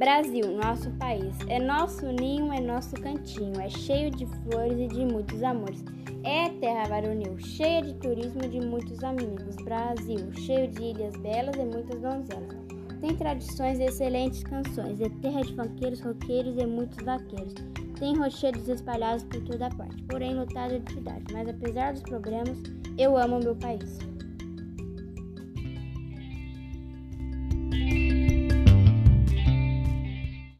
Brasil, nosso país, é nosso ninho, é nosso cantinho, é cheio de flores e de muitos amores. É terra varonil, cheia de turismo e de muitos amigos. Brasil, cheio de ilhas belas e muitas donzelas. Tem tradições e excelentes canções, é terra de fanqueiros, roqueiros e muitos vaqueiros. Tem rochedos espalhados por toda parte, porém lotado de cidade. Mas apesar dos problemas, eu amo meu país.